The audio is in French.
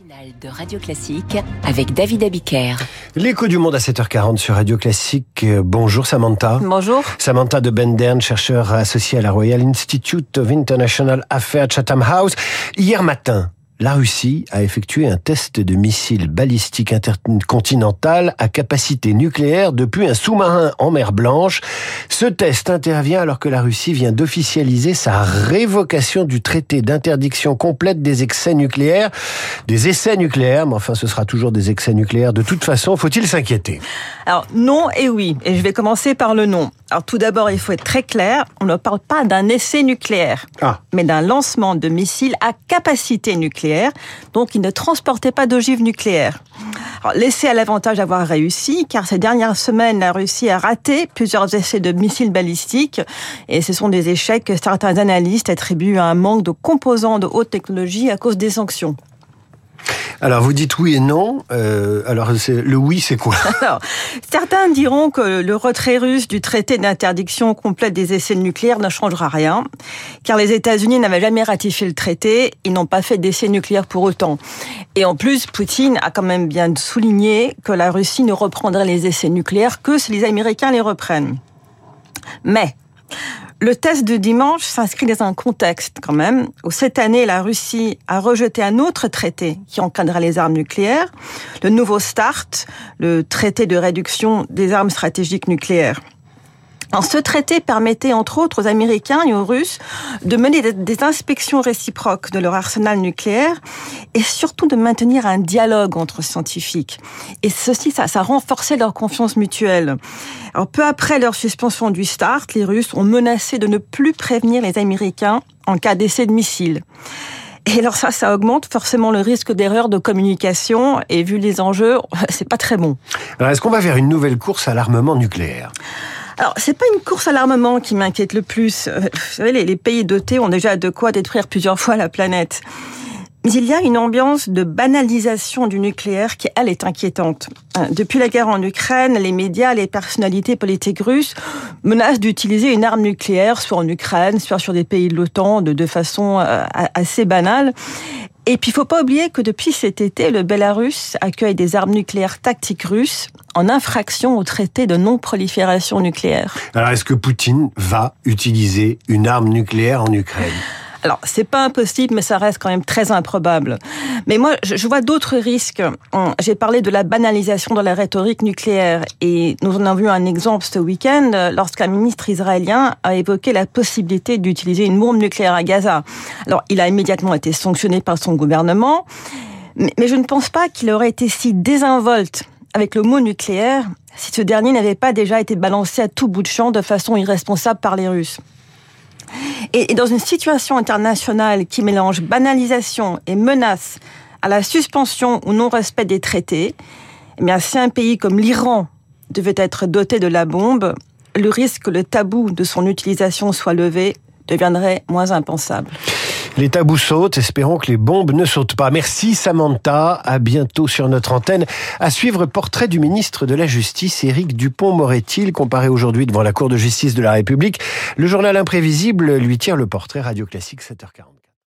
matinale de Radio Classique avec David Abiker. L'écho du monde à 7h40 sur Radio Classique. Euh, Bonjour Samantha. Bonjour. Samantha de Bendern, chercheur associé à la Royal Institute of International Affairs Chatham House. Hier matin, la Russie a effectué un test de missile balistique intercontinental à capacité nucléaire depuis un sous-marin en mer Blanche. Ce test intervient alors que la Russie vient d'officialiser sa révocation du traité d'interdiction complète des excès nucléaires. Des essais nucléaires, mais enfin ce sera toujours des excès nucléaires. De toute façon, faut-il s'inquiéter? Alors non et oui, et je vais commencer par le non. Alors tout d'abord, il faut être très clair, on ne parle pas d'un essai nucléaire, Ah. mais d'un lancement de missiles à capacité nucléaire, donc il ne transportait pas d'ogives nucléaires. L'essai a l'avantage d'avoir réussi, car ces dernières semaines, la Russie a raté plusieurs essais de missiles balistiques, et ce sont des échecs que certains analystes attribuent à un manque de composants de haute technologie à cause des sanctions. Alors vous dites oui et non. Euh, alors le oui, c'est quoi? Alors, certains diront que le retrait russe du traité d'interdiction complète des essais nucléaires ne changera rien, car les États-Unis n'avaient jamais ratifié le traité, ils n'ont pas fait d'essais nucléaires pour autant. Et en plus, Poutine a quand même bien souligné que la Russie ne reprendrait les essais nucléaires que si les Américains les reprennent. Mais le test de dimanche s'inscrit dans un contexte quand même où cette année la Russie a rejeté un autre traité qui encadrait les armes nucléaires, le nouveau START, le traité de réduction des armes stratégiques nucléaires. Alors, ce traité permettait, entre autres, aux Américains et aux Russes de mener des- inspections réciproques de leur arsenal nucléaire et surtout de maintenir un dialogue entre scientifiques. Et ceci, ça, ça renforçait leur confiance mutuelle. Alors, peu après leur suspension du START, les Russes ont menacé de ne plus prévenir les Américains en cas d'essai de missiles. Et alors ça, ça augmente forcément le risque d'erreur de communication et vu les enjeux, c'est pas très bon. Alors est-ce qu'on va vers une nouvelle course à l'armement nucléaire? Alors, c'est pas une course à l'armement qui m'inquiète le plus. Euh, Vous savez, les, pays dotés ont déjà de quoi détruire plusieurs fois la planète. Mais il y a une ambiance de banalisation du nucléaire qui, elle, est inquiétante. Euh, Depuis la guerre en Ukraine, les médias, les personnalités politiques russes menacent d'utiliser une arme nucléaire, soit en Ukraine, soit sur des pays de l'OTAN, de, de façon euh, assez banale. Et puis, il faut pas oublier que depuis cet été, le Bélarus accueille des armes nucléaires tactiques russes en infraction au traité de non-prolifération nucléaire. Alors est-ce que Poutine va utiliser une arme nucléaire en Ukraine? Alors, c'est pas impossible, mais ça reste quand même très improbable. Mais moi, je vois d'autres risques. Hum, J'ai parlé de la banalisation de la rhétorique nucléaire, et nous en avons vu un exemple ce week-end euh, lorsqu'un ministre israélien a évoqué la possibilité d'utiliser une bombe nucléaire à Gaza. Alors, il a immédiatement été sanctionné par son gouvernement, mais je ne pense pas qu'il aurait été si désinvolte avec le mot nucléaire si ce dernier n'avait pas déjà été balancé à tout bout de champ de façon irresponsable par les Russes. Et, dans une situation internationale qui mélange banalisation et menace à la suspension ou non-respect des traités, eh bien, si un pays comme l'Iran devait être doté de la bombe, le risque que le tabou de son utilisation soit levé deviendrait moins impensable. Les tabous sautent, espérons que les bombes ne sautent pas. Merci Samantha, à bientôt sur notre antenne. À suivre, portrait du ministre de la Justice, Éric Dupont-Moretti, comparé aujourd'hui devant la Cour de justice de la République. Le journal imprévisible lui tire le portrait Radio Classique 7h40.